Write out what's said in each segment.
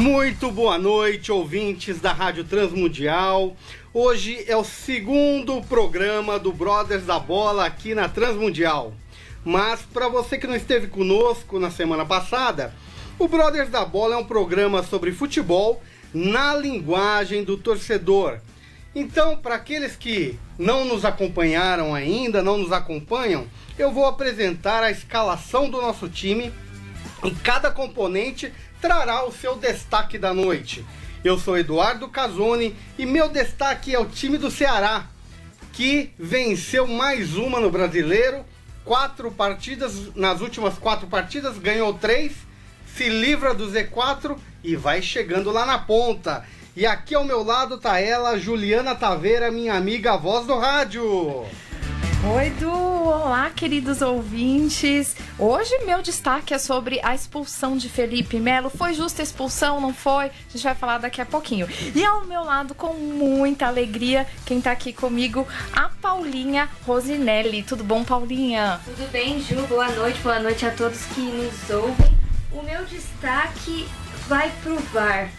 Muito boa noite, ouvintes da Rádio Transmundial. Hoje é o segundo programa do Brothers da Bola aqui na Transmundial. Mas para você que não esteve conosco na semana passada, o Brothers da Bola é um programa sobre futebol na linguagem do torcedor. Então, para aqueles que não nos acompanharam ainda, não nos acompanham, eu vou apresentar a escalação do nosso time e cada componente trará o seu destaque da noite. Eu sou Eduardo Casoni e meu destaque é o time do Ceará, que venceu mais uma no Brasileiro, quatro partidas, nas últimas quatro partidas ganhou três, se livra do Z4 e vai chegando lá na ponta. E aqui ao meu lado tá ela, Juliana Taveira, minha amiga voz do rádio. Oi, Edu! Olá, queridos ouvintes! Hoje meu destaque é sobre a expulsão de Felipe Melo. Foi justa a expulsão, não foi? A gente vai falar daqui a pouquinho. E ao meu lado, com muita alegria, quem tá aqui comigo, a Paulinha Rosinelli. Tudo bom, Paulinha? Tudo bem, Ju? Boa noite, boa noite a todos que nos ouvem. O meu destaque vai pro VAR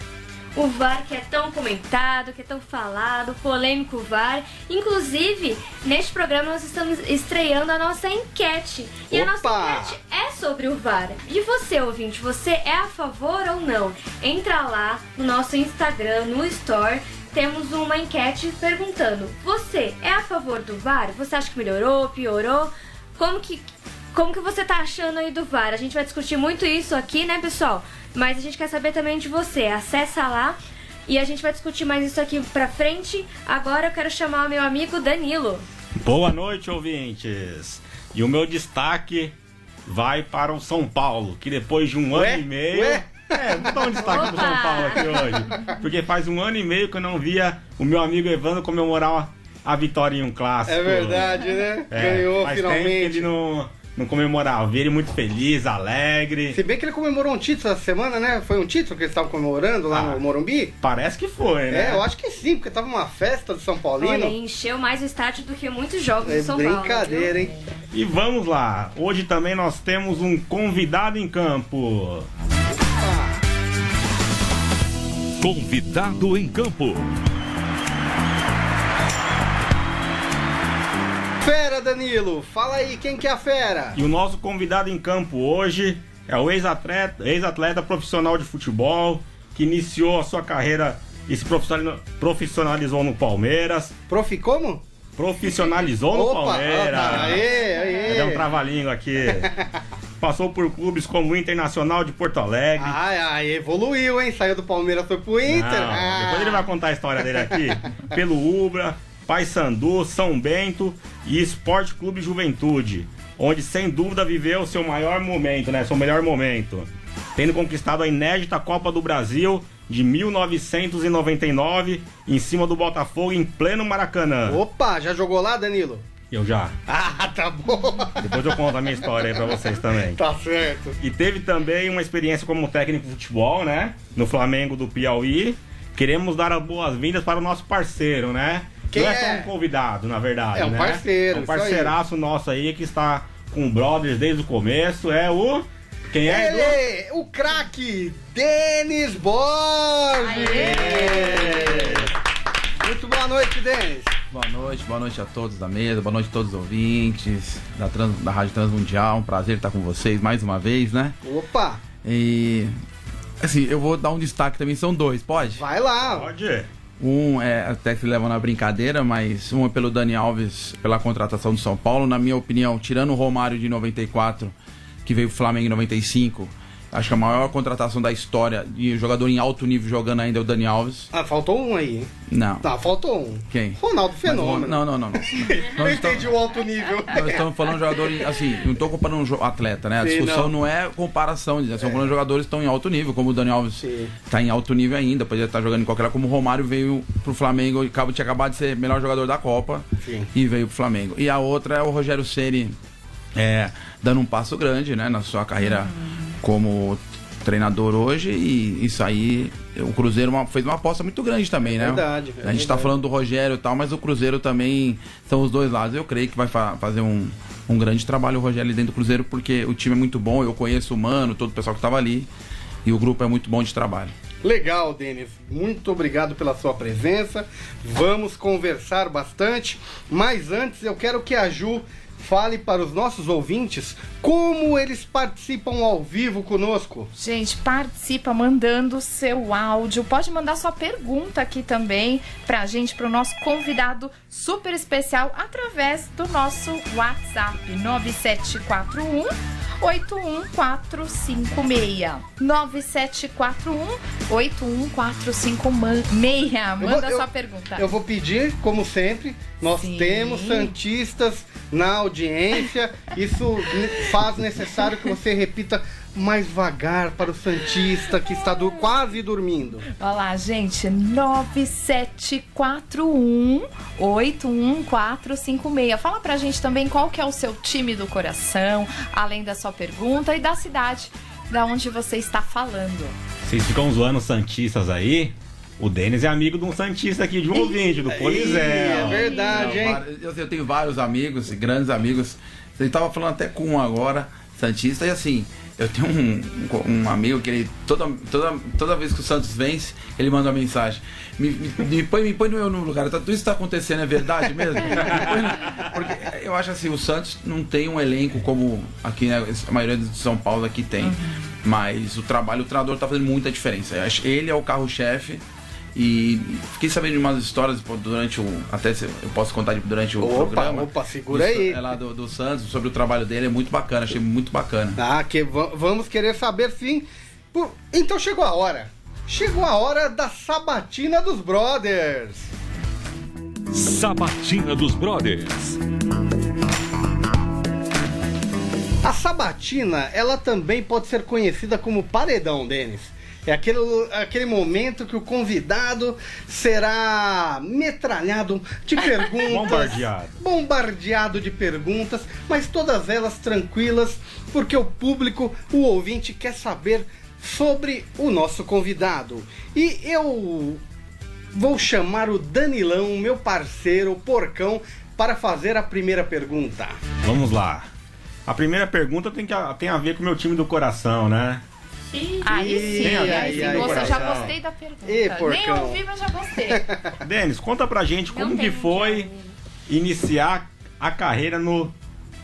o VAR que é tão comentado, que é tão falado, polêmico VAR. Inclusive, neste programa nós estamos estreando a nossa enquete. E Opa! a nossa enquete é sobre o VAR. E você, ouvinte, você é a favor ou não? Entra lá no nosso Instagram, no Store. Temos uma enquete perguntando: você é a favor do VAR? Você acha que melhorou, piorou? Como que como que você tá achando aí do VAR? A gente vai discutir muito isso aqui, né, pessoal? Mas a gente quer saber também de você. Acessa lá e a gente vai discutir mais isso aqui pra frente. Agora eu quero chamar o meu amigo Danilo. Boa noite, ouvintes. E o meu destaque vai para o São Paulo, que depois de um Ué? ano e meio. Ué? É, vou dar um destaque pro Opa! São Paulo aqui hoje. Porque faz um ano e meio que eu não via o meu amigo Evandro comemorar a vitória em um clássico. É verdade, né? É, Ganhou finalmente. ele não, não comemorava. Vi ele muito feliz, alegre. Se bem que ele comemorou um título essa semana, né? Foi um título que eles estavam comemorando lá Ah. no Morumbi? Parece que foi, né? É, eu acho que sim, porque tava uma festa do São Paulino. Olha, encheu mais o estádio do que muitos jogos É do São Paulo. brincadeira, viu? hein? E vamos lá. Hoje também nós temos um convidado em campo. Convidado em campo. Fera, Danilo, fala aí, quem que é a fera? E o nosso convidado em campo hoje é o ex-atleta, ex-atleta profissional de futebol que iniciou a sua carreira e se profissionali- profissionalizou no Palmeiras. Prof, como? Profissionalizou no Opa, Palmeiras. ah, aê, aê. Deu um trava-língua aqui. Passou por clubes como o Internacional de Porto Alegre. Ai, ai, evoluiu, hein? Saiu do Palmeiras, foi pro Inter. Não, Ah. Depois ele vai contar a história dele aqui. Pelo Ubra, Paysandu, São Bento e Esporte Clube Juventude, onde sem dúvida viveu seu maior momento, né? Seu melhor momento. Tendo conquistado a inédita Copa do Brasil de 1999 em cima do Botafogo em pleno Maracanã. Opa, já jogou lá, Danilo? Eu já. Ah, tá bom. Depois eu conto a minha história aí pra vocês também. tá certo. E teve também uma experiência como técnico de futebol, né? No Flamengo do Piauí. Queremos dar as boas-vindas para o nosso parceiro, né? Quem Não é, é? só um convidado, na verdade. É um né? parceiro, É um parceiraço nosso aí que está com o Brothers desde o começo. É o. Quem é? Edu? Ele, o craque, Denis Borges. Muito boa noite, Denis. Boa noite, boa noite a todos da mesa, boa noite a todos os ouvintes da, Trans- da Rádio Transmundial. Um prazer estar com vocês mais uma vez, né? Opa, E. Assim, eu vou dar um destaque também, são dois, pode? vai lá. Pode. Um é até que leva na brincadeira, mas um é pelo Dani Alves, pela contratação do São Paulo. Na minha opinião, tirando o Romário de 94, que veio pro Flamengo em 95, Acho que a maior contratação da história de jogador em alto nível jogando ainda é o Dani Alves. Ah, faltou um aí? Não. Tá, faltou um. Quem? Ronaldo Fenômeno. Não, não, não. não. Nós entendi o alto nível. nós estamos falando de jogador, em- assim, não estou comparando um atleta, né? A Sim, discussão não. não. é comparação, estamos falando de jogadores que estão em alto nível, como o Dani Alves está em alto nível ainda, poderia estar jogando em qualquer lugar, como o Romário veio pro Flamengo e acaba- tinha acabado de ser melhor jogador da Copa Sim. e veio pro Flamengo. E a outra é o Rogério Ceni é, dando um passo grande, né, na sua carreira como treinador hoje e isso aí o Cruzeiro uma- fez uma aposta muito grande também, né? Verdade, a gente tá verdade. falando do Rogério e tal, mas o Cruzeiro também são os dois lados. Eu creio que vai fa- fazer um, um grande trabalho o Rogério dentro do Cruzeiro porque o time é muito bom, eu conheço o Mano, todo o pessoal que tava ali e o grupo é muito bom de trabalho. Legal, Denis. Muito obrigado pela sua presença. Vamos conversar bastante. Mas antes, eu quero que a Ju fale para os nossos ouvintes como eles participam ao vivo conosco. Gente, participa mandando seu áudio. Pode mandar sua pergunta aqui também pra gente, pro nosso convidado super especial, através do nosso WhatsApp 9741 81456. 9741 81456. Manda eu- sua pergunta. Eu vou pedir, como sempre, nós Sim. temos Santistas na audiência. Isso faz necessário que você repita mais vagar para o Santista que está do- quase dormindo. Olha lá, gente, 9741 81456. Fala pra gente também qual que é o seu time do coração, além da sua pergunta e da cidade da onde você está falando. Vocês ficam zoando os Santistas aí? O Denis é amigo de um Santista aqui, de um ouvinte, do Ih, é Polizel. verdade, hein? Eu, eu tenho vários amigos, grandes amigos. Você estava falando até com um agora, Santista, e assim, eu tenho um, um, amigo que ele, toda, toda, toda vez que o Santos vence, ele manda uma mensagem. Me, me, me põe, me põe no meu lugar. Tá, tudo isso está acontecendo, é verdade mesmo? No- porque eu acho assim, o Santos não tem um elenco como aqui, né, a maioria de São Paulo aqui tem. Mas o trabalho, o treinador tá fazendo muita diferença. Eu acho- Ele é o carro-chefe. E fiquei sabendo de umas histórias durante o. Até se eu posso contar durante o Opa, programa. opa, segura Isso aí. É lá do, do Santos, sobre o trabalho dele, é muito bacana, achei muito bacana. Tá, que va- vamos querer saber sim. Por- Então chegou a hora. Chegou a hora da sabatina dos brothers. Sabatina dos Brothers. A sabatina, ela também pode ser conhecida como paredão, Denis. É aquele, aquele momento que o convidado será metralhado de perguntas. Bombardeado. Bombardeado de perguntas, mas todas elas tranquilas, porque o público, o ouvinte, quer saber sobre o nosso convidado. E eu vou chamar o Danilão, meu parceiro, o porcão, para fazer a primeira pergunta. Vamos lá. A primeira pergunta tem, que, tem a ver com o meu time do coração, né? Aí sim, Ih, aí ai, sim, ai, você já coração. gostei da pergunta. Ih, Nem ouvi, mas já gostei. Denis, conta pra gente como que foi iniciar a carreira no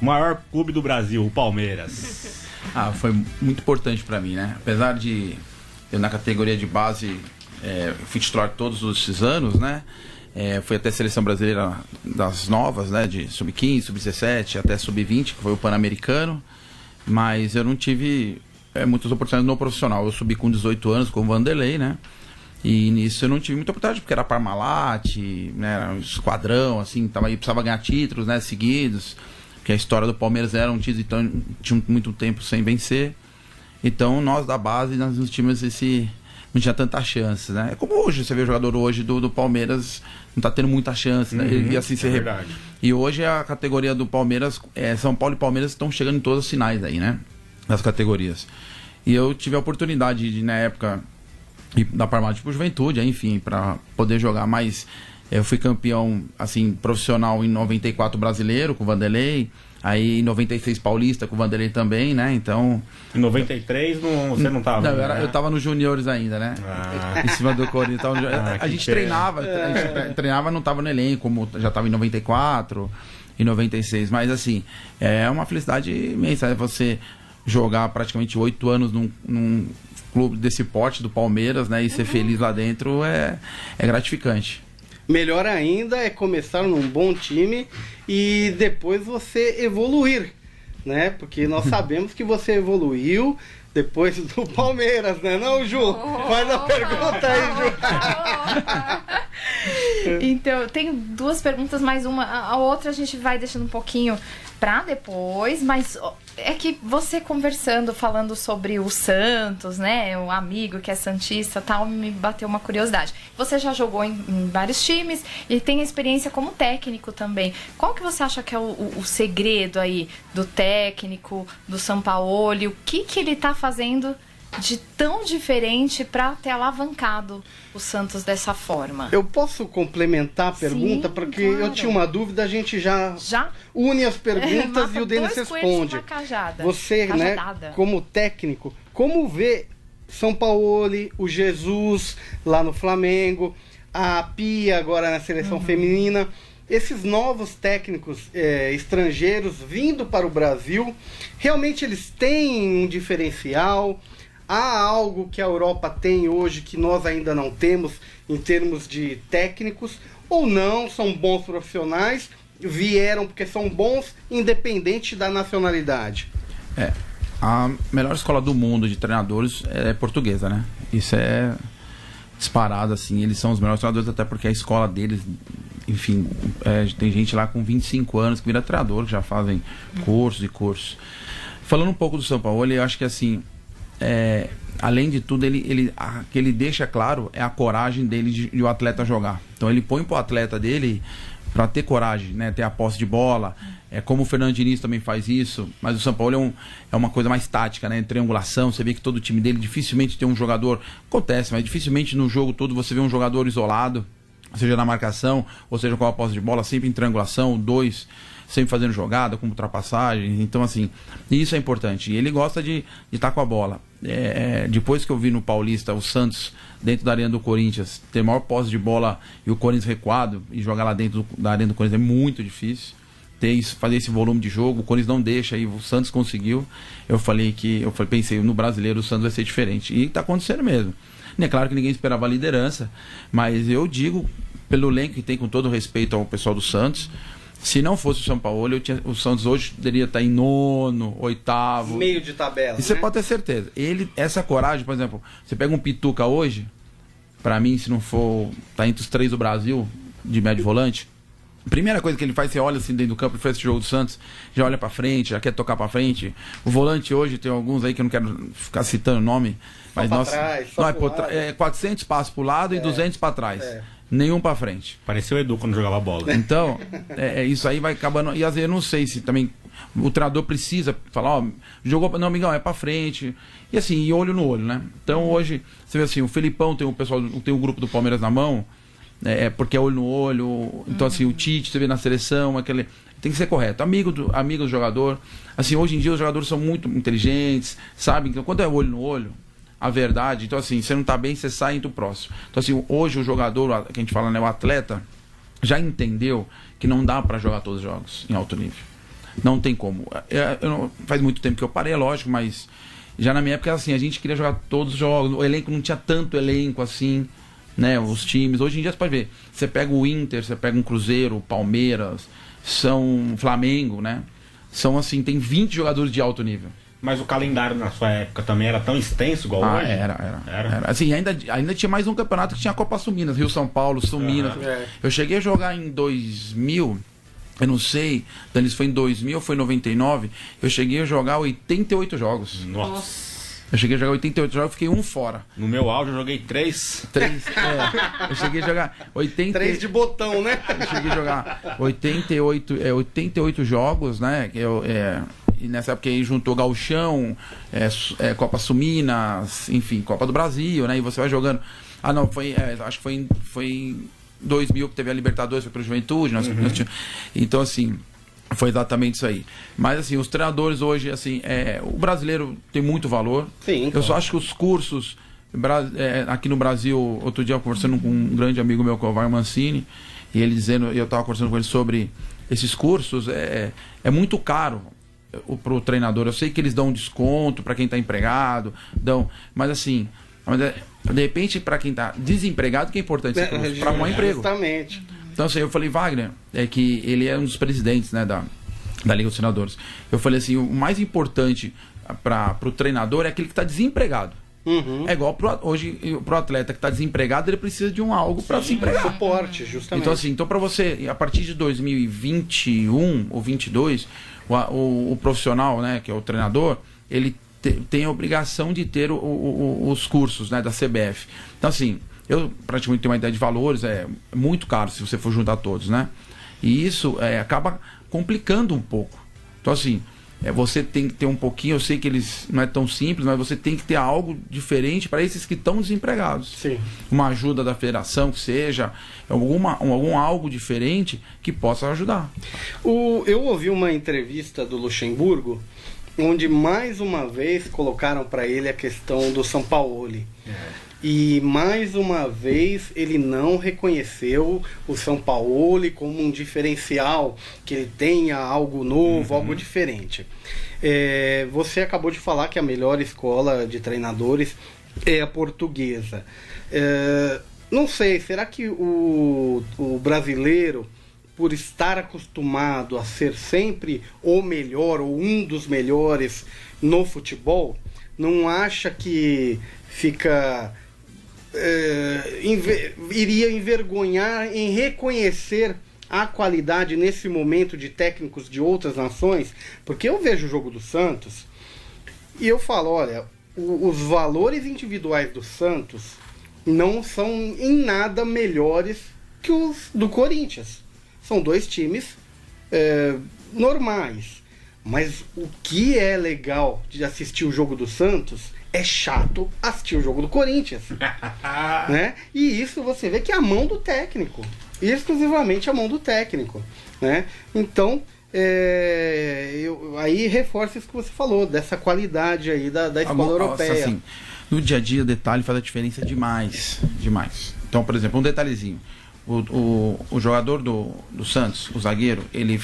maior clube do Brasil, o Palmeiras. Ah, foi muito importante pra mim, né? Apesar de eu na categoria de base é, fui titular todos esses anos, né? É, fui até a seleção brasileira das novas, né? De sub-15, sub-17, até sub-20, que foi o Pan-Americano. Mas eu não tive é, muitas oportunidades no profissional. Eu subi com 18 anos com o Vanderlei, né? E nisso eu não tive muita oportunidade, porque era Parmalat, né? Era um esquadrão, assim, tava aí, precisava ganhar títulos, né? Seguidos. Porque a história do Palmeiras era um título, então tinha muito tempo sem vencer. Então nós da base, nós nos times esse. Não tinha tanta chance, né? É como hoje, você vê o jogador hoje do, do Palmeiras, não tá tendo muita chance, né? Uhum, e assim é se verdade. E hoje a categoria do Palmeiras, é, São Paulo e Palmeiras estão chegando em todos os sinais aí, né? Das categorias. E eu tive a oportunidade de, na época, ir da Parmalat pro Juventude, enfim, para poder jogar mais. Eu fui campeão, assim, profissional em 94 brasileiro com o Vanderlei. Aí em 96 paulista com o Vanderlei também, né? Então. Em 93 não, você não tava. Não, eu, era- né? eu tava nos juniores ainda, né? Ah. Em cima do Corinthians. Tava Ah, a gente pena. treinava, a gente treinava, não tava no elenco, como já tava em 94 e 96. Mas assim, é uma felicidade imensa. É você jogar praticamente oito anos num, num clube desse porte do Palmeiras, né? E ser feliz lá dentro é, é gratificante. Melhor ainda é começar num bom time e depois você evoluir, né? Porque nós sabemos que você evoluiu, depois do Palmeiras, né? Não, Ju? Oh, Faz a pergunta aí, Ju. então, eu tenho duas perguntas, mais uma. A outra a gente vai deixando um pouquinho pra depois, mas é que você conversando, falando sobre o Santos, né? Um amigo que é Santista tal, me bateu uma curiosidade. Você já jogou em, em vários times e tem experiência como técnico também. Qual que você acha que é o, o- o segredo aí do técnico, do Sampaoli? O que, que ele tá fazendo de tão diferente pra ter alavancado o Santos dessa forma? Eu posso complementar a pergunta, Sim, porque eu claro. tinha uma dúvida, a gente já Já? une as perguntas e o Denis responde. Você, né, Cajadada. como técnico, como vê São Paulo, o Jesus lá no Flamengo, a Pia agora na Uhum. seleção feminina, esses novos técnicos eh, estrangeiros vindo para o Brasil, realmente eles têm um diferencial? Há algo que a Europa tem hoje que nós ainda não temos em termos de técnicos? Ou não? São bons profissionais, vieram porque são bons, independente da nacionalidade. É, a melhor escola do mundo de treinadores é portuguesa, né? Isso é disparado, assim. Eles são os melhores treinadores, até porque a escola deles, enfim, é, tem gente lá com 25 anos que vira treinador, que já fazem cursos e cursos. Falando um pouco do São Paulo, eu acho que assim, é, além de tudo, ele, ele, a, que ele deixa claro é a coragem dele de, de o atleta jogar. Então ele põe pro atleta dele para ter coragem, né? Ter a posse de bola. É como o Fernando Diniz também faz isso, mas o São Paulo é, um, é uma coisa mais tática, né? Triangulação, você vê que todo o time dele dificilmente tem um jogador. Acontece, mas dificilmente no jogo todo você vê um jogador isolado, seja na marcação, ou seja com a posse de bola, sempre em triangulação, dois, sempre fazendo jogada, com ultrapassagem. Então, assim, isso é importante. E ele gosta de estar com a bola. É, é, depois que eu vi no Paulista o Santos dentro da arena do Corinthians ter maior posse de bola e o Corinthians recuado e jogar lá dentro do- da arena do Corinthians é muito difícil ter isso, fazer esse volume de jogo. O Corinthians não deixa e o Santos conseguiu. Eu falei que eu falei, pensei no brasileiro o Santos vai ser diferente e está acontecendo mesmo. E é claro que ninguém esperava a liderança, mas eu digo pelo elenco que tem com todo respeito ao pessoal do Santos, se não fosse o São Paulo, eu tinha, o Santos hoje poderia estar em nono, oitavo. Meio de tabela. E você né? pode ter certeza. Ele, essa coragem, por exemplo, você pega um Pituca hoje, pra mim, se não for. tá entre os três do Brasil, de médio volante. Primeira coisa que ele faz, você olha assim dentro do campo, ele faz esse jogo do Santos, já olha pra frente, já quer tocar pra frente. O volante hoje tem alguns aí que eu não quero ficar citando o nome, mas nossa, trás, não, é, por é 400 passos pro lado e 200 pra trás. é. Nenhum pra frente. Parecia o Edu quando jogava bola. Então, é, é, isso aí vai acabando. E às vezes eu não sei se também o treinador precisa falar, ó, jogou. Não, amigão, é pra frente. E assim, e olho no olho, né? Então hoje, você vê assim, o Felipão tem o pessoal, tem o grupo do Palmeiras na mão, é, porque é olho no olho. Então, assim, o Tite, você vê na seleção, aquele. Tem que ser correto. Amigo do, amigo do jogador. Assim, hoje em dia os jogadores são muito inteligentes, sabem? Então, quando é olho no olho, a verdade. Então, assim, você não tá bem, você sai do próximo. Então, assim, hoje o jogador, que a gente fala, né, o atleta, já entendeu que não dá para jogar todos os jogos em alto nível. Não tem como. É, eu não- faz muito tempo que eu parei, é lógico, mas já na minha época assim, a gente queria jogar todos os jogos. O elenco não tinha tanto elenco assim, né? Os times. Hoje em dia você pode ver. Você pega o Inter, você pega um Cruzeiro, Palmeiras, são Flamengo, né? São assim, tem 20 jogadores de alto nível. Mas o calendário na sua época também era tão extenso igual Ah, hoje? era, era, Era? era. Assim, ainda, ainda tinha mais um campeonato que tinha a Copa Suminas, Rio São Paulo, Suminas. Aham. É. Eu cheguei a jogar em 2000, eu não sei, Danis foi em 2000 ou foi em 99, eu cheguei a jogar 88 jogos. Nossa. Eu cheguei a jogar 88 jogos, fiquei um fora. No meu áudio eu joguei três. Três, é, eu cheguei a jogar 80, Três de botão, né? eu cheguei a jogar 88, é, 88 jogos, né? Eu, é, e nessa época aí juntou Galchão, é, Su- é, Copa Suminas, enfim, Copa do Brasil, né? E você vai jogando. Ah, não, foi, é, acho que foi em, foi em 2000 que teve a Libertadores, foi pela Juventude. Nós, nós tínhamos- então, assim, foi exatamente isso aí. Mas, assim, os treinadores hoje, assim, é, o brasileiro tem muito valor. Sim, Eu só acho que os cursos é, aqui no Brasil, outro dia eu conversando com um grande amigo meu, que é o Var Mancini, e ele dizendo, eu estava conversando com ele sobre esses cursos, é, é muito caro para o treinador. Eu sei que eles dão um desconto para quem está empregado, dão, mas assim, é- de repente para quem está desempregado que é importante curso, para arrumar emprego. Justamente. Então, assim, eu falei, Wagner, é que ele é um dos presidentes, né, da, da Liga dos Senadores. Eu falei assim, o mais importante, para o treinador é aquele que está desempregado. Uhum. É igual pro, hoje pro atleta que está desempregado, ele precisa de um algo para se empregar. Suporte, justamente. Então, assim, então para você, a partir de 2021 ou 22, o, o, o profissional, né, que é o treinador, ele te, tem a obrigação de ter o, os cursos né, da CBF. Então, assim, eu praticamente tenho uma ideia de valores, é muito caro se você for juntar todos, né? E isso é, acaba complicando um pouco. Então, assim, é, você tem que ter um pouquinho, eu sei que eles não é tão simples, mas você tem que ter algo diferente para esses que estão desempregados. Sim. Uma ajuda da federação, que seja, alguma, algum algo diferente que possa ajudar. O, eu ouvi uma entrevista do Luxemburgo, onde mais uma vez colocaram para ele a questão do São Paulo. É. E mais uma vez ele não reconheceu o São Paulo como um diferencial, que ele tenha algo novo, uhum. algo diferente. É, você acabou de falar que a melhor escola de treinadores é a portuguesa. É, não sei, será que o, o brasileiro, por estar acostumado a ser sempre o melhor ou um dos melhores no futebol, não acha que fica é, iria envergonhar em reconhecer a qualidade nesse momento de técnicos de outras nações, porque eu vejo o jogo do Santos e eu falo, olha, o, os valores individuais do Santos não são em nada melhores que os do Corinthians. São dois times é, normais. Mas o que é legal de assistir o jogo do Santos é chato assistir o jogo do Corinthians. né? E isso você vê que é a mão do técnico. Exclusivamente a mão do técnico. Né? Então, é, eu, aí reforça isso que você falou, dessa qualidade aí da, da escola europeia. Assim, no dia a dia, detalhe faz a diferença demais. Demais. Então, por exemplo, um detalhezinho. O, o, o jogador do, do Santos, o zagueiro, ele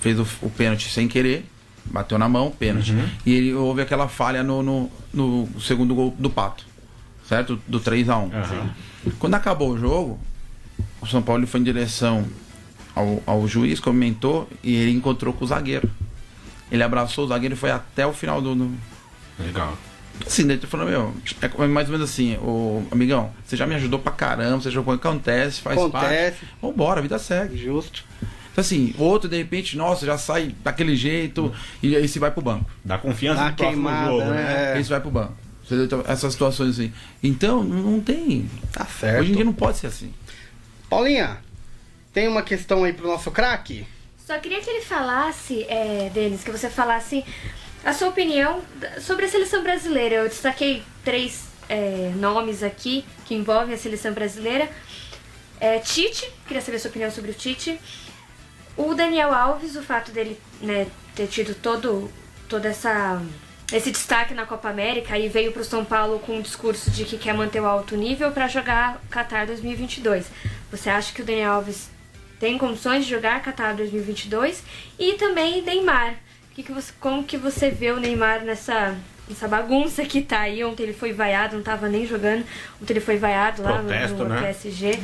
fez o, o pênalti sem querer bateu na mão, pênalti. Uhum. E ele houve aquela falha no, no, no, segundo gol do Pato, certo? Do 3 a 1 uhum. Quando acabou o jogo, o São Paulo foi em direção ao, ao juiz, comentou, e ele encontrou com o zagueiro. Ele abraçou o zagueiro e foi até o final do. do... Legal. Sim, ele falou, meu, é mais ou menos assim, o amigão, você já me ajudou pra caramba, você jogou, acontece, faz acontece. parte. Vambora, a vida segue. Justo. Então, assim, outro, de repente, nossa, já sai daquele jeito e aí se vai pro banco. Dá confiança Dá no próximo queimada, jogo, né? É. Aí vai pro banco. Então, essas situações assim. Então, não tem. Tá certo. Hoje em dia não pode ser assim. Paulinha, tem uma questão aí pro nosso craque? Só queria que ele falasse, é, Denis, que você falasse a sua opinião sobre a seleção brasileira. Eu destaquei três é, nomes aqui que envolvem a seleção brasileira. É, Tite, queria saber a sua opinião sobre o Tite. O Daniel Alves, o fato dele né, ter tido todo, toda essa esse destaque na Copa América e veio para o São Paulo com um discurso de que quer manter o alto nível para jogar Qatar 2022. Você acha que o Daniel Alves tem condições de jogar Qatar 2022? E também Neymar. Que que você, como que você vê o Neymar nessa, nessa bagunça que tá aí? Ontem ele foi vaiado, não estava nem jogando. Ontem ele foi vaiado lá Protesto, no, no né? PSG.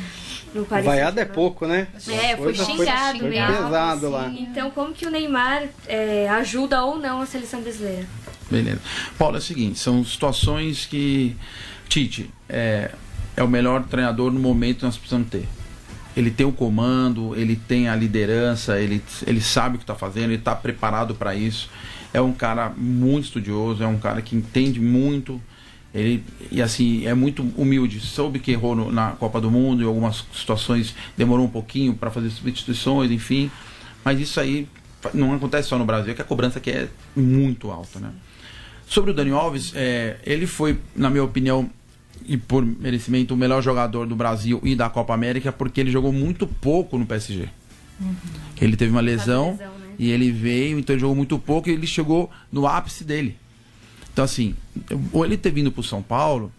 No Paris Vaiado é pouco, né? É, foi xingado foi, mesmo. pesado lá. Então, como que o Neymar é, ajuda ou não a seleção brasileira? Beleza. Paulo, é o seguinte, são situações que Tite é, é o melhor treinador no momento que nós precisamos ter. Ele tem o comando, ele tem a liderança, ele, ele sabe o que está fazendo, ele está preparado para isso. É um cara muito estudioso, é um cara que entende muito ele, e assim, é muito humilde. Soube que errou no, na Copa do Mundo, em algumas situações demorou um pouquinho para fazer substituições, enfim. Mas isso aí não acontece só no Brasil, é que a cobrança aqui é muito alta, né? Sobre o Dani Alves, é, ele foi, na minha opinião, e por merecimento, o melhor jogador do Brasil e da Copa América, porque ele jogou muito pouco no PSG. Uhum. Ele teve uma lesão, lesão né? e ele veio, então ele jogou muito pouco e ele chegou no ápice dele. Então, assim, ou ele ter vindo para o São Paulo,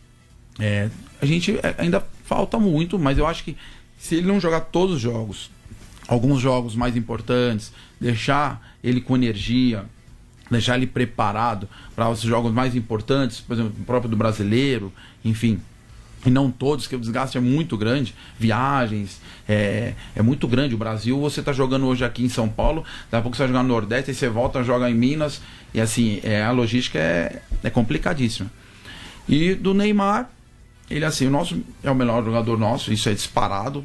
é, a gente é, ainda falta muito, mas eu acho que se ele não jogar todos os jogos, alguns jogos mais importantes, deixar ele com energia, deixar ele preparado para os jogos mais importantes, por exemplo, o próprio do brasileiro, enfim. E não todos, que o desgaste é muito grande, viagens, é, é muito grande. O Brasil, você está jogando hoje aqui em São Paulo, daqui a pouco você vai jogar no Nordeste, aí você volta, joga em Minas, e assim, é, a logística é, é complicadíssima. E do Neymar, ele assim, o nosso é o melhor jogador nosso, isso é disparado.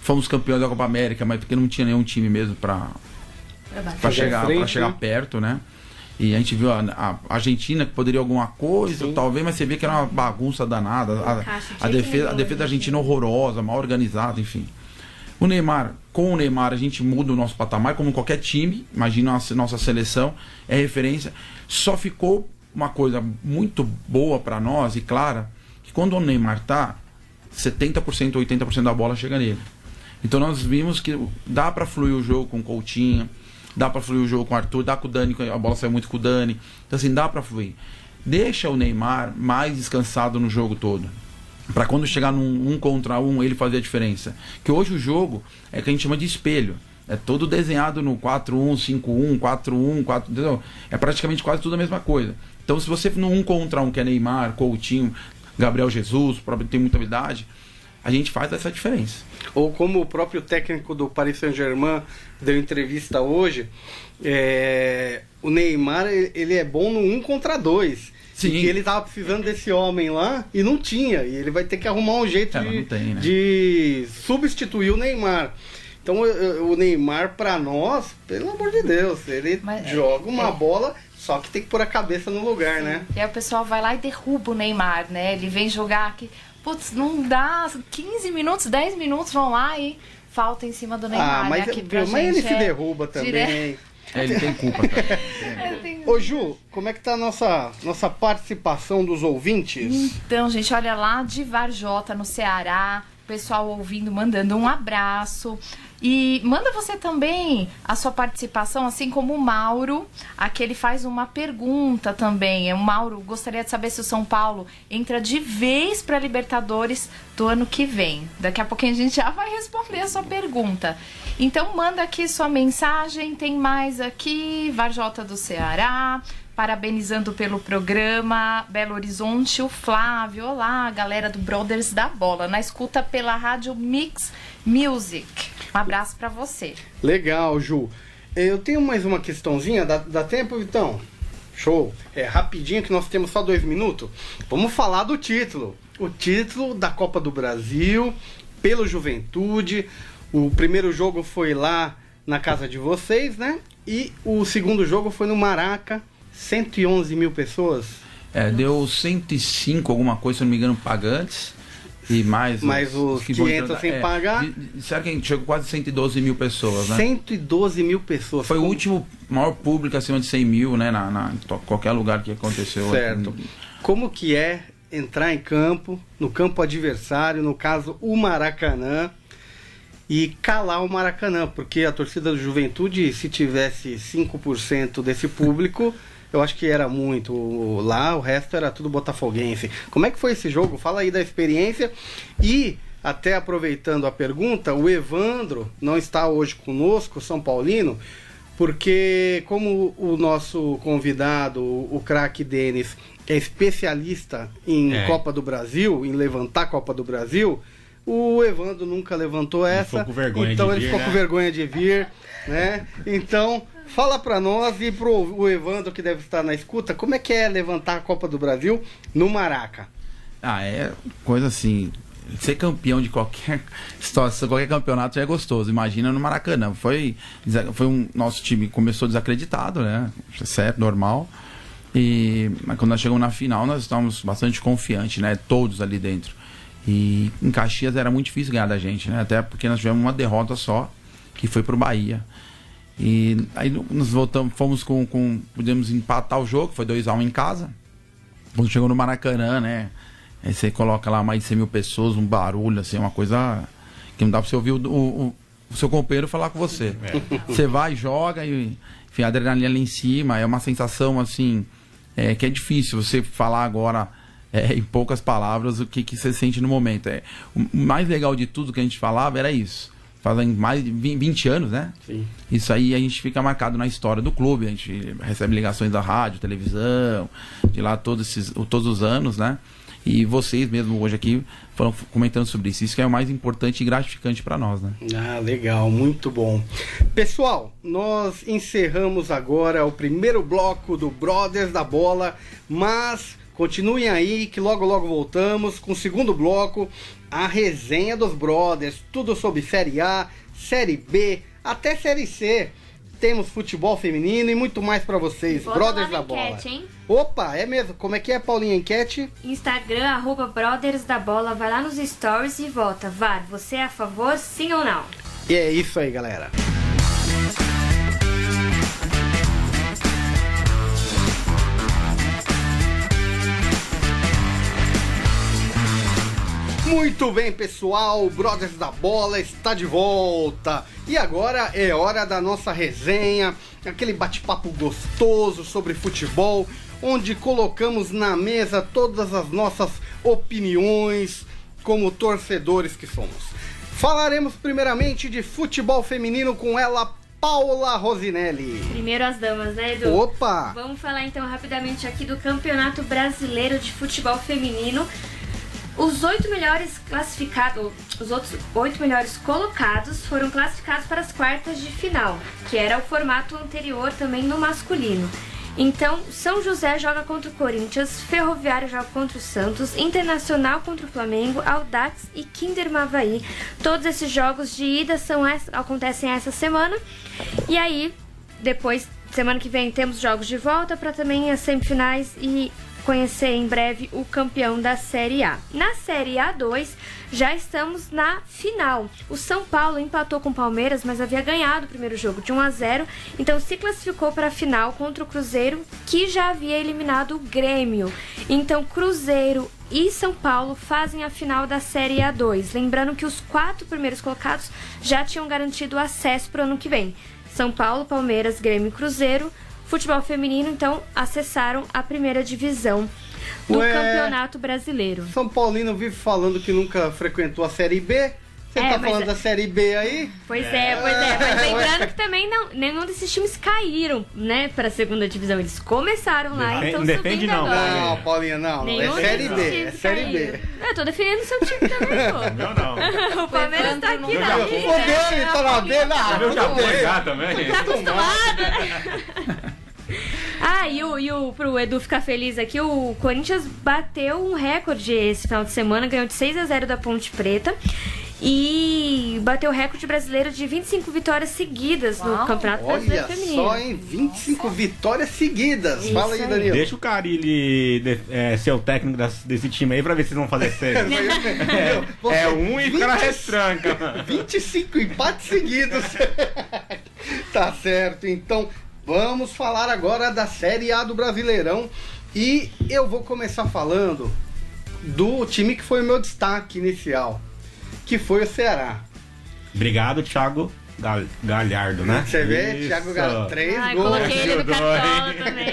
Fomos campeões da Copa América, mas porque não tinha nenhum time mesmo para para chegar, frente, pra chegar perto, né? E a gente viu a, a Argentina que poderia alguma coisa, Sim. talvez, mas você vê que era uma bagunça danada. A, a defesa, a defesa da né? Argentina horrorosa, mal organizada, enfim. O Neymar, com o Neymar, a gente muda o nosso patamar, como qualquer time. Imagina a nossa- nossa seleção, é referência. Só ficou uma coisa muito boa para nós e clara, que quando o Neymar tá, 70%, 80% da bola chega nele. Então nós vimos que dá para fluir o jogo com o Coutinho, dá para fluir o jogo com o Arthur, dá com o Dani, a bola sai muito com o Dani. Então assim, dá para fluir. Deixa o Neymar mais descansado no jogo todo. Para quando chegar num um contra um, ele fazer a diferença. Que hoje o jogo é que a gente chama de espelho. É todo desenhado no 4-1, 5-1, 4-1, 4 entendeu? É praticamente quase tudo a mesma coisa. Então, se você no um contra um, que é Neymar, Coutinho, Gabriel Jesus, próprio tem muita habilidade, a gente faz essa diferença. Ou como o próprio técnico do Paris Saint-Germain deu entrevista hoje, é, o Neymar ele é bom no um contra dois. Sim. E que ele tava precisando desse homem lá e não tinha. E ele vai ter que arrumar um jeito É, de, tem, né? de substituir o Neymar. Então o- Neymar, pra nós, pelo amor de Deus, ele Mas- joga uma é. bola, só que tem que pôr a cabeça no lugar, né? E aí o pessoal vai lá e derruba o Neymar, né? Ele vem jogar aqui. Putz, não dá 15 minutos, 10 minutos, vão lá e falta em cima do Neymar. ah, mas, né? Aqui pra mas ele se é derruba também. É, ele tem culpa, cara. Ô Ju, como é que tá a nossa, nossa participação dos ouvintes? Então, gente, olha lá de Varjota, no Ceará. Pessoal ouvindo, mandando um abraço. E manda você também a sua participação, assim como o Mauro. Aqui ele faz uma pergunta também. O Mauro gostaria de saber se o São Paulo entra de vez para Libertadores do ano que vem. Daqui a pouquinho a gente já vai responder a sua pergunta. Então manda aqui sua mensagem. Tem mais aqui, Varjota do Ceará parabenizando pelo programa Belo Horizonte, o Flávio. Olá, galera do Brothers da Bola, na escuta pela rádio Mix Music. Um abraço pra você. Legal, Ju. Eu tenho mais uma questãozinha, dá, dá tempo, Vitão? Show. É rapidinho que nós temos só dois minutos. Vamos falar do título. O título da Copa do Brasil pelo Juventude. O primeiro jogo foi lá na casa de vocês, né? E o segundo jogo foi no Maraca. 111 mil pessoas. É, deu 105, alguma coisa, se não me engano, pagantes. E mais, Mais os que vão 500 entrando- sem é, pagar. Será que a gente chegou quase 112 mil pessoas, né? 112 mil pessoas. Foi o último maior público acima de 100 mil, né? Na, na- qualquer lugar que aconteceu. Certo. Como que é entrar em campo, no campo adversário, no caso o Maracanã, e calar o Maracanã? Porque a torcida do Juventude, se tivesse 5% desse público, eu acho que era muito. Lá o resto era tudo botafoguense. Como é que foi esse jogo? Fala aí da experiência. E, até aproveitando a pergunta, o Evandro não está hoje conosco, São Paulino, porque como o nosso convidado, o craque Denis, é especialista em É. Copa do Brasil, em levantar a Copa do Brasil, o Evandro nunca levantou essa. ficou com vergonha então de ele vir, ficou né? com vergonha de vir, né? Então, fala pra nós e pro o Evandro que deve estar na escuta, como é que é levantar a Copa do Brasil no Maraca? Ah, é coisa assim. Ser campeão de qualquer situação, qualquer campeonato já é gostoso. Imagina no Maracanã. Foi, foi um nosso time começou desacreditado, né? Certo, normal. E mas quando nós chegamos na final, nós estávamos bastante confiantes, né? Todos ali dentro. E em Caxias era muito difícil ganhar da gente, né? Até porque nós tivemos uma derrota só, que foi pro Bahia. E aí nós voltamos, fomos com, com pudemos empatar o jogo, foi 2 a 1 um em casa. Quando chegou no Maracanã, né? Aí você coloca lá mais de 100 mil pessoas, um barulho, assim, uma coisa que não dá pra você ouvir o, o- o seu companheiro falar com você. Você vai, joga e enfim, a adrenalina lá em cima, é uma sensação assim, é, que é difícil você falar agora é, em poucas palavras o que, que você sente no momento. É, o mais legal de tudo que a gente falava era isso. Fazem mais de 20 anos, né? Sim. Isso aí a gente fica marcado na história do clube. A gente recebe ligações da rádio, televisão, de lá todos, esses, todos os anos, né? E vocês mesmo hoje aqui foram comentando sobre isso. Isso que é o mais importante e gratificante para nós, né? Ah, legal, muito bom. Pessoal, nós encerramos agora o primeiro bloco do Brothers da Bola, mas continuem aí que logo logo voltamos com o segundo bloco, a resenha dos Brothers, tudo sobre Série A, Série B, até Série C. Temos futebol feminino e muito mais para vocês, Bota Brothers da Bola. enquete, hein? Opa, é mesmo? Como é que é, Paulinha, enquete? Instagram, arroba Brothers da Bola, vai lá nos stories e vota. VAR, você é a favor, sim ou não? E é isso aí, galera. Muito bem, pessoal, o Brothers da Bola está de volta. E agora é hora da nossa resenha, aquele bate-papo gostoso sobre futebol, onde colocamos na mesa todas as nossas opiniões como torcedores que somos. Falaremos primeiramente de futebol feminino com ela, Paula Rosinelli. Primeiro as damas, né, Edu? Opa! Vamos falar então rapidamente aqui do Campeonato Brasileiro de Futebol Feminino. Os oito melhores classificados, os outros oito melhores colocados foram classificados para as quartas de final, que era o formato anterior também no masculino. Então, São José joga contra o Corinthians, Ferroviário joga contra o Santos, Internacional contra o Flamengo, Audax e Kinder Mavaí. Todos esses jogos de ida são acontecem essa semana. E aí, depois, semana que vem, temos jogos de volta para também as semifinais e conhecer em breve o campeão da Série A. Na Série A2, já estamos na final. O São Paulo empatou com o Palmeiras, mas havia ganhado o primeiro jogo de 1 a 0, então se classificou para a final contra o Cruzeiro, que já havia eliminado o Grêmio. Então, Cruzeiro e São Paulo fazem a final da Série A2. Lembrando que os quatro primeiros colocados já tinham garantido acesso para o ano que vem. São Paulo, Palmeiras, Grêmio e Cruzeiro. Futebol feminino, então, acessaram a primeira divisão do Ué. Campeonato Brasileiro. São Paulino vive falando que nunca frequentou a Série B. Você É, tá falando é- da Série B aí? Pois é, pois é. Mas lembrando que também não, nenhum desses times caíram, né, para a segunda divisão. Eles começaram lá e estão subindo não, agora. Não, Paulinha, não. Nenhum É Série B. É Série B. Eu tô defendendo seu time também, pô. Não, não. O Palmeiras tá aqui na já lista. fui. Fodeu, ele tá na B, não. Eu já tudo fui bem. já também. Ah, e o, e o pro Edu ficar feliz aqui, o Corinthians bateu um recorde esse final de semana, ganhou de 6 a 0 da Ponte Preta. E bateu o recorde brasileiro de 25 vitórias seguidas no Uau. Campeonato Olha Brasileiro Feminino. só, hein? 25 vitórias seguidas. Isso Fala aí, aí. Danilo. Deixa o Carilli de- é, ser o técnico das- desse time aí pra ver se eles vão fazer sério. Meu, você- É um e o cara 20 retranca. mano. 25 empates seguidos. tá certo. Então, vamos falar agora da Série A do Brasileirão. E eu vou começar falando do time que foi o meu destaque inicial, que foi o Ceará. Obrigado, Thiago Gal- Galhardo, né? Você vê, Isso. Thiago Galhardo, três Ai, gols. coloquei ele no hein? também.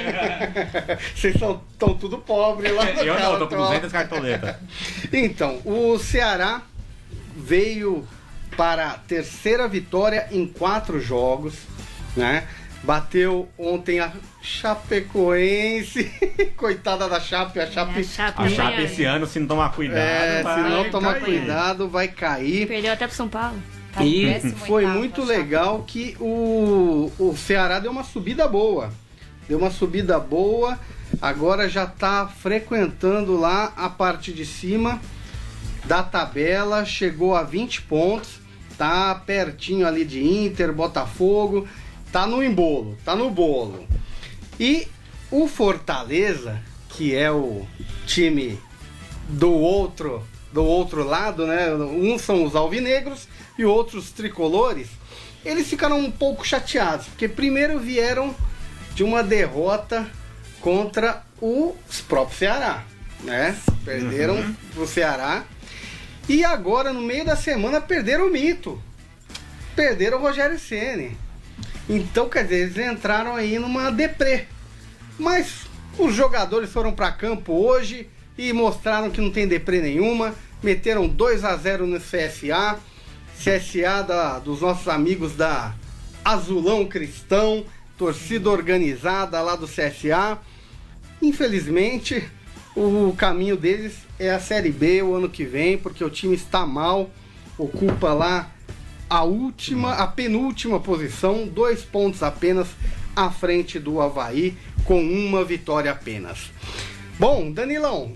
Vocês estão tudo pobres lá no Eu não, tô com Cartola. 200 cartoletas. Então, o Ceará veio para a terceira vitória em quatro jogos, né? Bateu ontem a Chapecoense, coitada da Chape, a Chape, É, a Chape. A Chape esse ano, se não tomar cuidado, é, vai se não tomar cair. cuidado, vai cair. Perdeu até pro São Paulo. Tá E foi muito legal que o, o Ceará deu uma subida boa. Deu uma subida boa. Agora já está frequentando lá a parte de cima da tabela. Chegou a 20 pontos. Tá pertinho ali de Inter, Botafogo. Tá no embolo, tá no bolo. E o Fortaleza, que é o time do outro do outro lado, né? Um são os alvinegros e outros tricolores. Eles ficaram um pouco chateados, porque primeiro vieram de uma derrota contra os próprios Ceará, né? Perderam pro Ceará. E agora no meio da semana perderam o mito. Perderam o Rogério Ceni. Então, quer dizer, eles entraram aí numa deprê. Mas os jogadores foram para campo hoje e mostraram que não tem deprê nenhuma. Meteram 2 a 0 no CSA. CSA da- dos nossos amigos da Azulão Cristão, torcida organizada lá do CSA. Infelizmente, o caminho deles é a Série B o ano que vem, porque o time está mal, ocupa lá a última, a penúltima posição, dois pontos apenas à frente do Havaí, com uma vitória apenas. Bom, Danilão,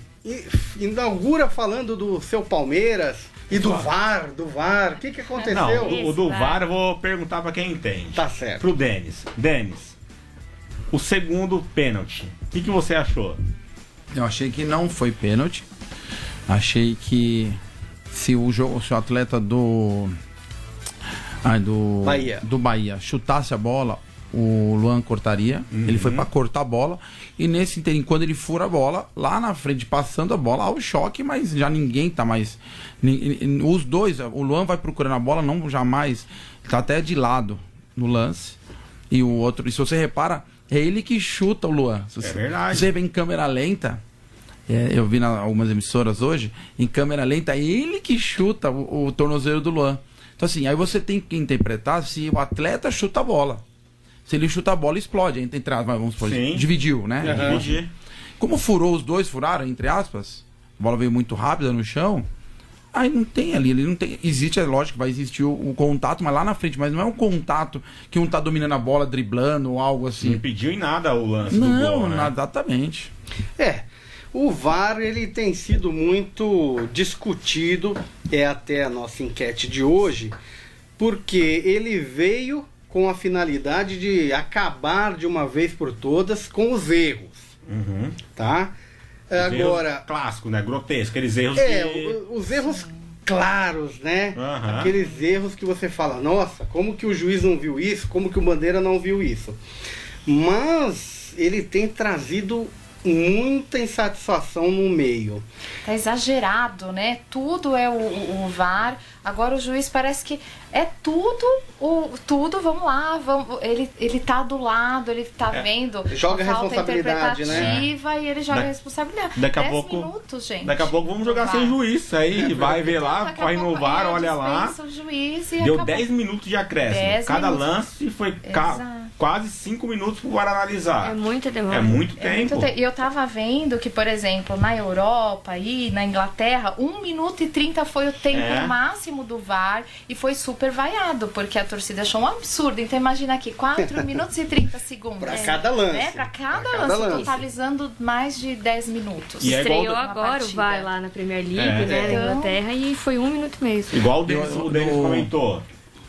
inaugura falando do seu Palmeiras e do VAR, do VAR. O que, que aconteceu? Não, o, do VAR eu vou perguntar pra quem entende. Tá certo. Pro Denis. Denis, o segundo pênalti. O que, que você achou? Eu achei que não foi pênalti. Achei que se o jogo, se o atleta do ai, do Bahia. do Bahia chutasse a bola, o Luan cortaria. Ele foi pra cortar a bola e nesse inteirinho quando ele fura a bola, lá na frente passando a bola, há o choque, mas já ninguém tá mais os dois, o Luan vai procurando a bola, não jamais tá até de lado no lance. E o outro, e se você repara, é ele que chuta o Luan. Se você- verdade. se você vê em câmera lenta, é, eu vi na algumas emissoras hoje, em câmera lenta, é ele que chuta o, o tornozelo do Luan. Então, assim, aí você tem que interpretar se o atleta chuta a bola. Se ele chuta a bola, explode. Entre aspas, vamos supor, Sim. dividiu, né? Dividir. Como furou, os dois furaram, entre aspas, a bola veio muito rápida no chão. Aí não tem ali, ele não tem. Existe, é lógico que vai existir o, o contato, mas lá na frente, mas não é um contato que um tá dominando a bola, driblando ou algo Não assim. impediu em nada o lance do Não, gol, né? exatamente. É, o VAR ele tem sido muito discutido, é até a nossa enquete de hoje, porque ele veio com a finalidade de acabar de uma vez por todas com os erros, Uhum. tá? Os erros Agora, Clássico, né? Grotesco. Aqueles erros é, os erros claros, né? Aham. Aqueles erros que você fala, nossa, como que o juiz não viu isso? Como que o Bandeira não viu isso? Mas ele tem trazido muita insatisfação no meio. Tá exagerado, né? Tudo é o, o- VAR. Agora o juiz parece que é tudo, o, tudo, vamos lá, vamos, ele, ele tá do lado, ele tá É. vendo Joga a falta responsabilidade, né? interpretativa e ele joga Da- a responsabilidade. daqui a Dez pouco- minutos, gente. Daqui a pouco vamos jogar Vai. sem juiz. Aí vai ver lá, vai no VAR, é, olha lá. juiz e Deu acabou. 10 minutos de acréscimo. 10 Cada minutos. lance foi ca- quase 5 minutos pro VAR analisar. É muita demora. É muito É muito tempo. te- E eu tava vendo que, por exemplo, na Europa e na Inglaterra, 1 minuto e 30 foi o tempo É. do VAR e foi super vaiado, porque a torcida achou um absurdo. Então imagina aqui, 4 minutos e 30 segundos. Pra É, cada lance. Né? Pra cada, Pra cada lance, lance. totalizando mais de 10 minutos. E é igual Estreou do- agora o. VAR lá na Premier League, É. né, Então- na Inglaterra, e foi um minuto e meio. Igual o Denis, o Denis comentou.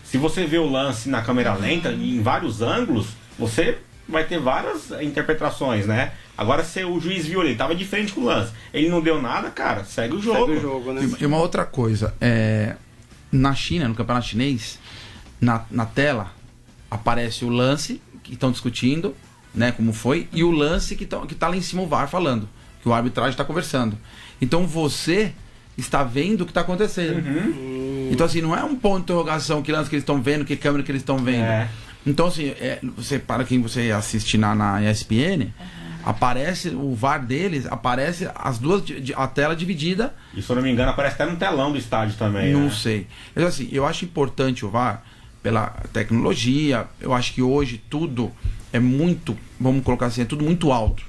Se você vê o lance na câmera lenta, em vários ângulos, você vai ter várias interpretações, né? Agora, se o juiz viu ele tava de frente com o lance, ele não deu nada, cara, segue o jogo. Segue o jogo, né? E uma outra coisa, é, na China, no campeonato chinês, na, na tela aparece o lance que estão discutindo, né, como foi, e o lance que, tão, que tá lá em cima o VAR falando, que o arbitragem está conversando. Então você está vendo o que está acontecendo. Então assim, não é um ponto de interrogação que lance que eles estão vendo, que câmera que eles estão vendo. É. Então assim, é, você para quem você assiste na, na ESPN, aparece o VAR deles, aparece as duas a tela dividida E se eu não me engano, aparece até no telão do estádio também. não né? sei. Mas assim, eu acho importante o VAR pela tecnologia. Eu acho que hoje tudo é muito, vamos colocar assim, é tudo muito alto.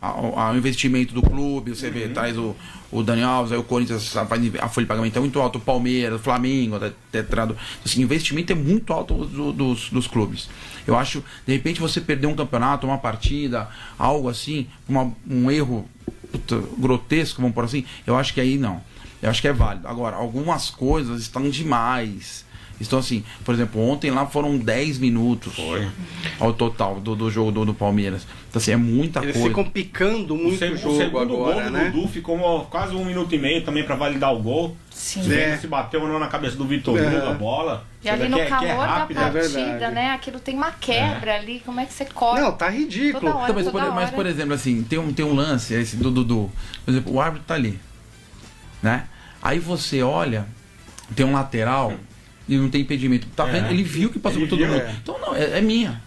Ao, ao investimento do clube, você vê, traz o, o Daniel Alves, aí o Corinthians, a, a folha de pagamento é muito alto, o Palmeiras, o Flamengo, até, até trado. Assim, o investimento é muito alto do- dos, dos clubes. Eu acho, de repente, você perder um campeonato, uma partida, algo assim, uma- um erro puta, grotesco, vamos por assim, eu acho que aí não. Eu acho que é válido. Agora, algumas coisas estão demais. Estão assim, por exemplo, ontem lá foram 10 minutos Foi. ao total do, do jogo do, do Palmeiras. Então, assim, é muita Eles coisa. ficam picando O, muito seg- o o jogo segundo agora, gol do né? Dudu ficou quase um minuto e meio também pra validar o gol. Sim. Se, É. se bateu ou não na cabeça do Vitor É. Hugo a bola. E ali no é- é calor da rápido, é partida, né? Aquilo tem uma quebra ali. Como é que você corta? Não, tá ridículo. Hora. Então, mas, por, mas, por exemplo, assim, tem um, tem um lance, esse do Dudu. Por exemplo, o árbitro tá ali. Né? Aí você olha, tem um lateral e não tem impedimento. Tá É. vendo? Ele viu que passou Ele por todo viu, mundo. é. Então, não, é, é minha.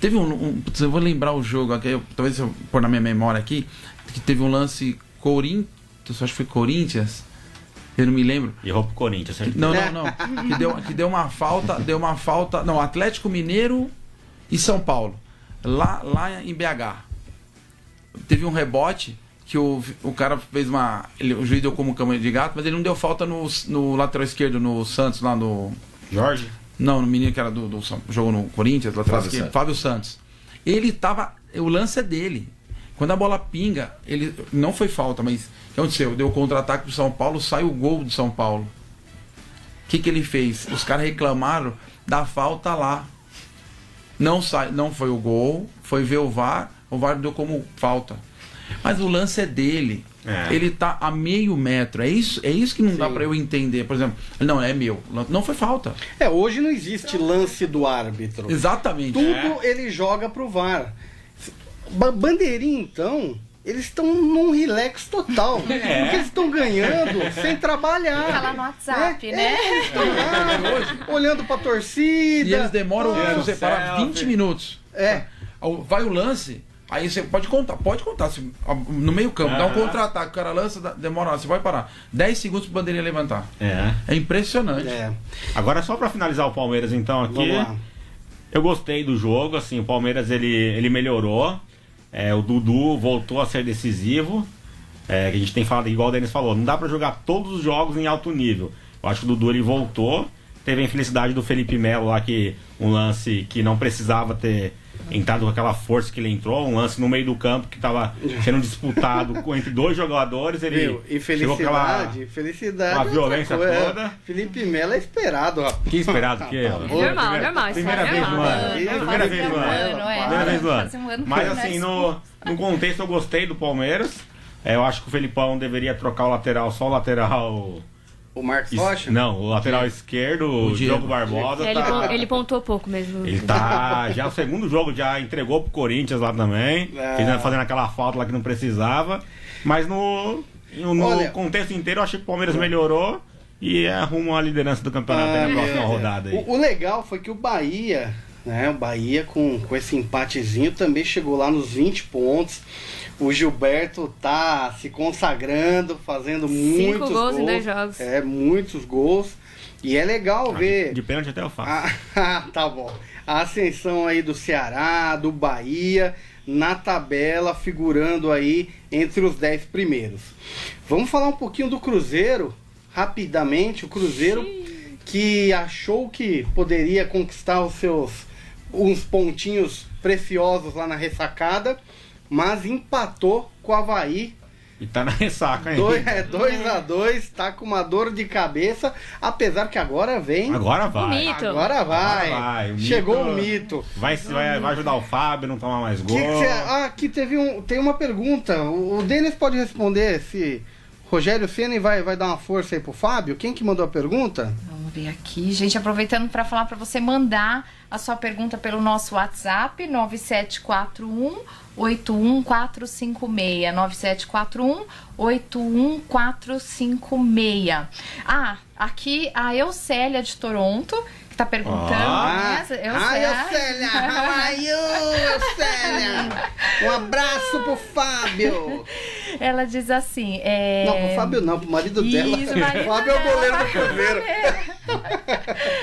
Teve um, um. Eu vou lembrar o jogo aqui, eu- talvez se eu pôr na minha memória aqui, que teve um lance Corinthians, acho que foi Corinthians, eu não me lembro. Errou pro Corinthians. certeza. Não, não, não. Que deu, que deu uma falta, deu uma falta. Não, Atlético Mineiro e São Paulo. Lá, lá em BH. Teve um rebote que o, o cara fez uma. Ele, o juiz deu como cama de gato, mas ele não deu falta no, no lateral esquerdo, no Santos, lá no. Jorge? Não, no menino que era do, do jogou no Corinthians, lateral Fábio esquerdo, Santos. Fábio Santos. Ele tava. O lance é dele. Quando a bola pinga, ele. Não foi falta, mas. O que aconteceu? Deu o contra-ataque pro São Paulo, sai o gol do São Paulo. O que, que ele fez? Os caras reclamaram da falta lá. Não, sai, não foi o gol, foi ver o VAR, o VAR deu como falta. Mas o lance é dele. É. Ele tá a meio metro. É isso, é isso que não dá Sim. pra eu entender. Por exemplo, não, é meu. Não foi falta. É, hoje não existe lance do árbitro. Exatamente. Tudo ele joga pro VAR. Ba- Bandeirinha, então, eles estão num relax total. Porque eles estão ganhando sem trabalhar. Tá lá no WhatsApp, É, né? é, eles estão lá, olhando pra torcida. E eles demoram Ah, pra você parar selfie. 20 minutos. É. Vai o lance, aí você pode contar, pode contar. se- no meio campo, dá um Aham. contra-ataque, o cara lança, demora, você vai parar. 10 segundos pro bandeirinha levantar. É. É impressionante. É, Agora só pra finalizar o Palmeiras então aqui. vamos lá. Eu gostei do jogo, assim, o Palmeiras ele, ele melhorou. É, o Dudu voltou a ser decisivo. É, que a gente tem falado, igual o Denis falou, não dá pra jogar todos os jogos em alto nível. Eu acho que o Dudu ele voltou. Teve a infelicidade do Felipe Melo lá, que um lance que não precisava ter entrado com aquela força que ele entrou, um lance no meio do campo que tava sendo disputado entre dois jogadores. Ele Viu? E chegou com aquela- felicidade, felicidade. é violência coisa. toda. Felipe Melo é esperado, rapaz. Que esperado que é. Tá. Normal, Primeira- normal, Primeira é vez no ano. É, Primeira vez no ano. é. Primeira vez no ano. Mas assim, no, no contexto eu gostei do Palmeiras. É, eu acho que o Felipão deveria trocar o lateral, só o lateral. O Marcos Rocha? Não, o lateral esquerdo, o Diego. Diogo Barbosa. É, ele, tá- pon- ele pontuou pouco mesmo. ele tá. Já o segundo jogo já entregou pro Corinthians lá também. É. Fazendo aquela falta lá que não precisava. Mas no, no Olha- contexto inteiro eu achei que o Palmeiras melhorou e é rumo à liderança do campeonato aí Ah, na próxima é. rodada aí. O, o legal foi que o Bahia, né? O Bahia com, com esse empatezinho também chegou lá nos 20 pontos. O Gilberto tá se consagrando, fazendo muitos gols em dois jogos. É, muitos gols. E é legal ver. De pênalti até eu faço. Ah, tá bom. A ascensão aí do Ceará, do Bahia, na tabela, figurando aí entre os 10 primeiros. Vamos falar um pouquinho do Cruzeiro, rapidamente. O Cruzeiro que achou que poderia conquistar os seus uns pontinhos preciosos lá na ressacada, mas empatou com o Havaí E tá na ressaca, hein? 2 é, dois a 2 tá com uma dor de cabeça, apesar que agora vem. Agora vai. Mito. Agora vai. Agora vai, o Chegou o mito. Vai, vai, vai ajudar o Fábio a não tomar mais Que gol. que cê- ah, aqui teve um, tem uma pergunta. O, o Denis pode responder se Rogério Ceni vai, vai dar uma força aí pro Fábio. Quem que mandou a pergunta? Vamos ver aqui, gente, aproveitando para falar para você mandar a sua pergunta pelo nosso WhatsApp 9741 81456 9741 81456. Ah, aqui a Eucélia de Toronto tá perguntando, Ah. né? ah, Eucélia! How are you, Eucélia? Um abraço pro Fábio! Ela diz assim, é... Não, pro Fábio não, pro marido dela. Isso, o marido Fábio é o dela. goleiro do Cruzeiro.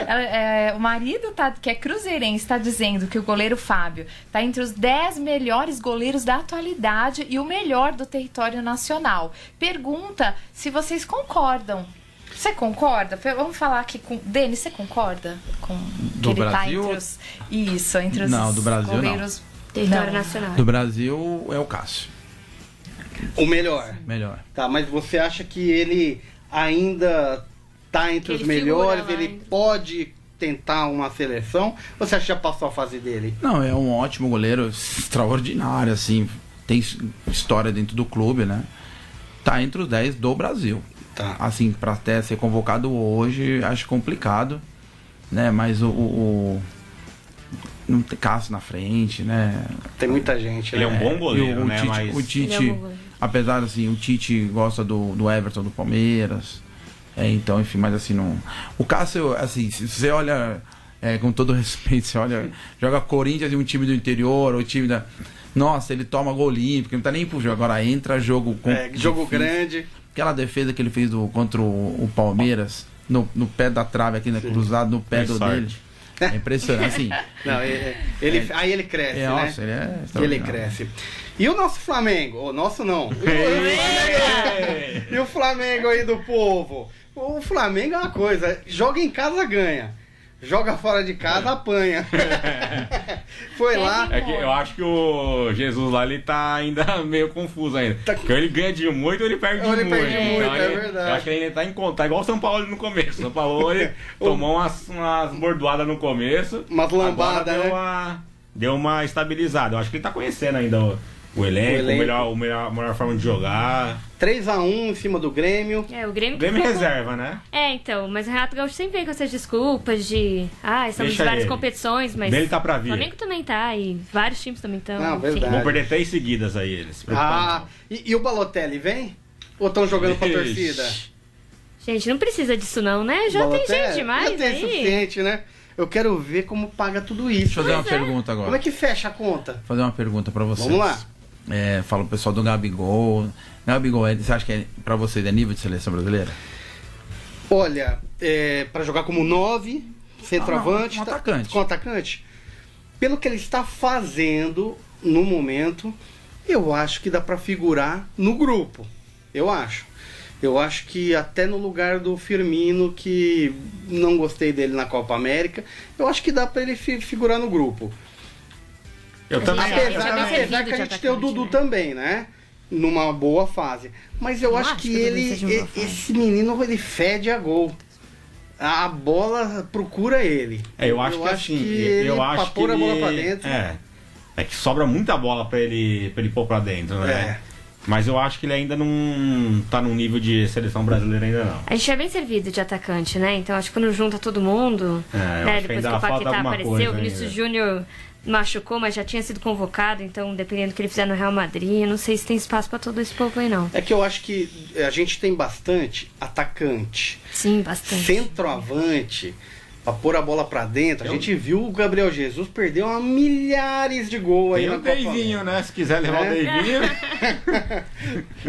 Ela- é, o marido tá, que é cruzeirense está dizendo que o goleiro Fábio está entre os 10 melhores goleiros da atualidade e o melhor do território nacional. Pergunta se vocês concordam. Você concorda? Vamos falar aqui com. Denis, você concorda com Do que ele tá Brasil? entre os. Isso, entre os Não, do Brasil não. goleiros. Território Não. nacional. Do Brasil é o Cássio. O melhor. Melhor. Tá, mas você acha que ele ainda tá entre Ele os melhores? Ele ainda. pode tentar uma seleção? Ou você acha que já passou a fase dele? Não, é um ótimo goleiro, extraordinário, assim. Tem história dentro do clube, né? Tá entre os 10 do Brasil. Tá. Assim, pra até ser convocado hoje, acho complicado, né? Mas o. o, o- não tem Cássio na frente, né? Tem muita gente, Ele é né? um bom E goleiro, o, né? Tite, Mas o Tite, é um bom apesar assim, o Tite gosta do, do Everton do Palmeiras. É, então, enfim, mas assim, não. O Cássio, assim, se você olha, é, com todo respeito, você olha, joga Corinthians e um time do interior, ou time da. Nossa, ele toma gol olímpico, não tá nem pro jogo. Agora entra jogo com. É, jogo difícil. grande. Aquela defesa que ele fez do, contra o, o Palmeiras, no, no pé da trave aqui, né, cruzado no pé do dele. É impressionante, assim. Não, ele, ele- aí ele cresce, É, né? nossa, ele é Ele cresce. E o nosso Flamengo? O nosso não. E o Flamengo aí do povo? O Flamengo é uma coisa, joga em casa, ganha. Joga fora de casa, apanha. Foi lá. É que eu acho que o Jesus lá, ele tá ainda meio confuso ainda. Porque ele ganha de muito ou ele perde de Ou ele muito. perde muito, Então, é ele- verdade. Eu acho que ele ainda tá em conta. Igual o São Paulo no começo. São Paulo ele tomou umas, umas bordoadas no começo. Umas lambadas, agora deu né? Uma, deu uma estabilizada. Eu acho que ele tá conhecendo ainda o, o elenco, O o elenco. melhor, o melhor, a melhor forma de jogar. 3x1 em cima do Grêmio. É, o Grêmio. que Grêmio com- reserva, né? É, então, mas o Renato Gaúcho sempre vem com essas desculpas de. Ah, estamos Deixa em várias ele. competições, mas. Dele tá pra O vir. Flamengo também tá, e vários times também estão. Não, enfim. verdade. Vão perder três seguidas aí eles. Ah, e, e o Balotelli vem? Ou estão jogando pra Ixi. torcida? Gente, não precisa disso não, né? Já Balotelli? tem gente demais Já tem aí. suficiente, né? Eu quero ver como paga tudo isso. Deixa eu fazer uma Pois é. pergunta agora. Como é que fecha a conta? fazer uma pergunta pra vocês. Vamos lá. É, fala o pessoal do Gabigol. Gabigol, você acha que é, pra vocês é nível de seleção brasileira? Olha, é, para jogar como 9, centroavante, Ah, não, um tá- atacante. com atacante, pelo que ele está fazendo no momento, eu acho que dá para figurar no grupo. Eu acho. Eu acho que até no lugar do Firmino, que não gostei dele na Copa América, eu acho que dá para ele fi- figurar no grupo. Eu também Ele acho. Apesar, bem apesar servido que a gente tem o Dudu né? também, né? Numa boa fase. Mas eu acho acho que que ele, esse menino, ele fede a gol. A bola procura ele. É, eu acho que assim, ele, eu pra acho que pôr a bola ele- pra dentro. É. É que sobra muita bola pra ele, pra ele pôr pra dentro, né? É. Mas eu acho que ele ainda não tá num nível de seleção brasileira ainda não. A gente é bem servido de atacante, né? Então acho que quando junta todo mundo, É, eu né? acho que Depois ainda que o Paquetá apareceu, o Vinícius. Júnior machucou, mas já tinha sido convocado, então dependendo do que ele fizer no Real Madrid, eu não sei se tem espaço pra todo esse povo aí não. É que eu acho que a gente tem bastante atacante, Sim, bastante. centroavante, pra pôr a bola pra dentro. A Eu- gente viu o Gabriel Jesus perder uma milhares de gols aí Tem na o Copa Deivinho, né? Se quiser levar É. o Deivinho.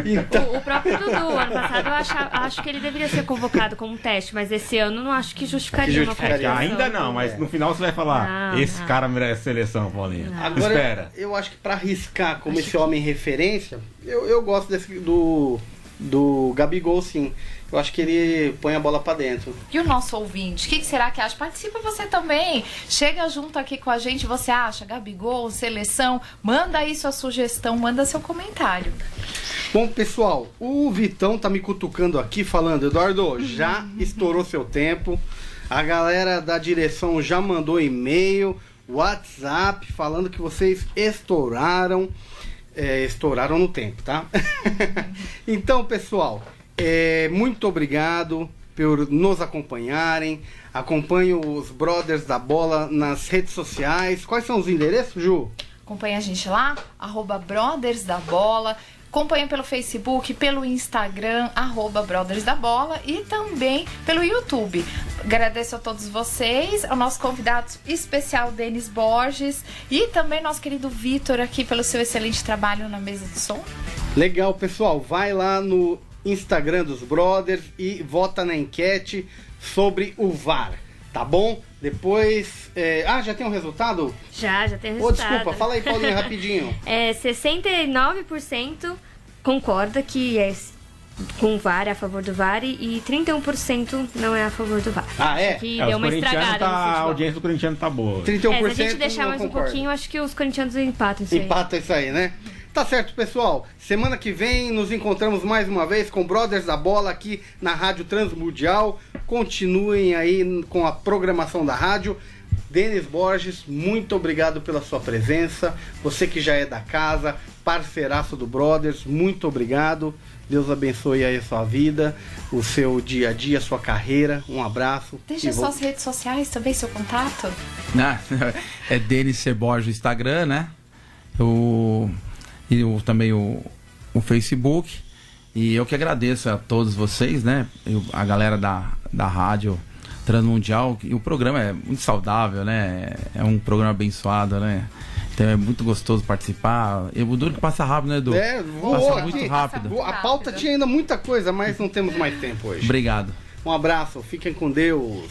Então, O, o próprio Dudu, ano passado, eu acho, acho que ele deveria ser convocado como um teste, mas esse ano não acho que justificaria, Que uma justificaria. convocação. Ainda não, mas no final você vai falar: Não, esse não. cara merece seleção, Paulinho. Agora, Espera. eu acho que pra arriscar como esse homem referência, eu, eu gosto desse, do, do Gabigol, sim. Eu acho que ele põe a bola pra dentro. E o nosso ouvinte, o que, que será que acha? Participa você também. Chega junto aqui com a gente. Você acha Gabigol, seleção? Manda aí sua sugestão, manda seu comentário. Bom, pessoal, o Vitão tá me cutucando aqui falando, Eduardo, já estourou seu tempo. A galera da direção já mandou e-mail, WhatsApp, falando que vocês estouraram. É, estouraram no tempo, tá? então, pessoal, é, muito obrigado por nos acompanharem. Acompanhe os Brothers da Bola nas redes sociais. Quais são os endereços, Ju? Acompanha a gente lá, arroba Brothers da Bola. Acompanha pelo Facebook, pelo Instagram, arroba Brothers da Bola e também pelo YouTube. Agradeço a todos vocês, ao nosso convidado especial, Denis Borges, e também nosso querido Vitor aqui pelo seu excelente trabalho na mesa de som. Legal, pessoal. Vai lá no Instagram dos Brothers e vota na enquete sobre o VAR, tá bom? Depois. é, Ah, já tem um resultado? Já, já tem Ô, resultado. desculpa, fala aí, Paulinho, rapidinho. É, 69% concorda que é com o VAR, é a favor do VAR, e 31% não é a favor do VAR. Ah, é? Que É, deu uma estragada tá, no A audiência do corintiano tá boa. 31% É, se a gente deixar mais um concorda. pouquinho, acho que os corintianos empatam isso aí. Empata isso aí, né? Tá certo, pessoal. Semana que vem nos encontramos mais uma vez com Brothers da Bola aqui na Rádio Transmundial. Continuem aí com a programação da rádio. Denis Borges, muito obrigado pela sua presença. Você que já é da casa, parceiraço do Brothers, muito obrigado. Deus abençoe aí a sua vida, o seu dia a dia, a sua carreira. Um abraço. Deixa vou- suas redes sociais também, seu contato. Ah, é Denis C. Borges no Instagram, né? O, e o, também o, o Facebook. E eu que agradeço a todos vocês, né? Eu- a galera da, da rádio Transmundial. E o programa é muito saudável, né? É um programa abençoado, né? Então é muito gostoso participar. E o duro que passa rápido, né, Edu? É, voou passa muito rápido. A pauta tinha ainda muita coisa, mas não temos mais tempo hoje. Obrigado. Um abraço, fiquem com Deus.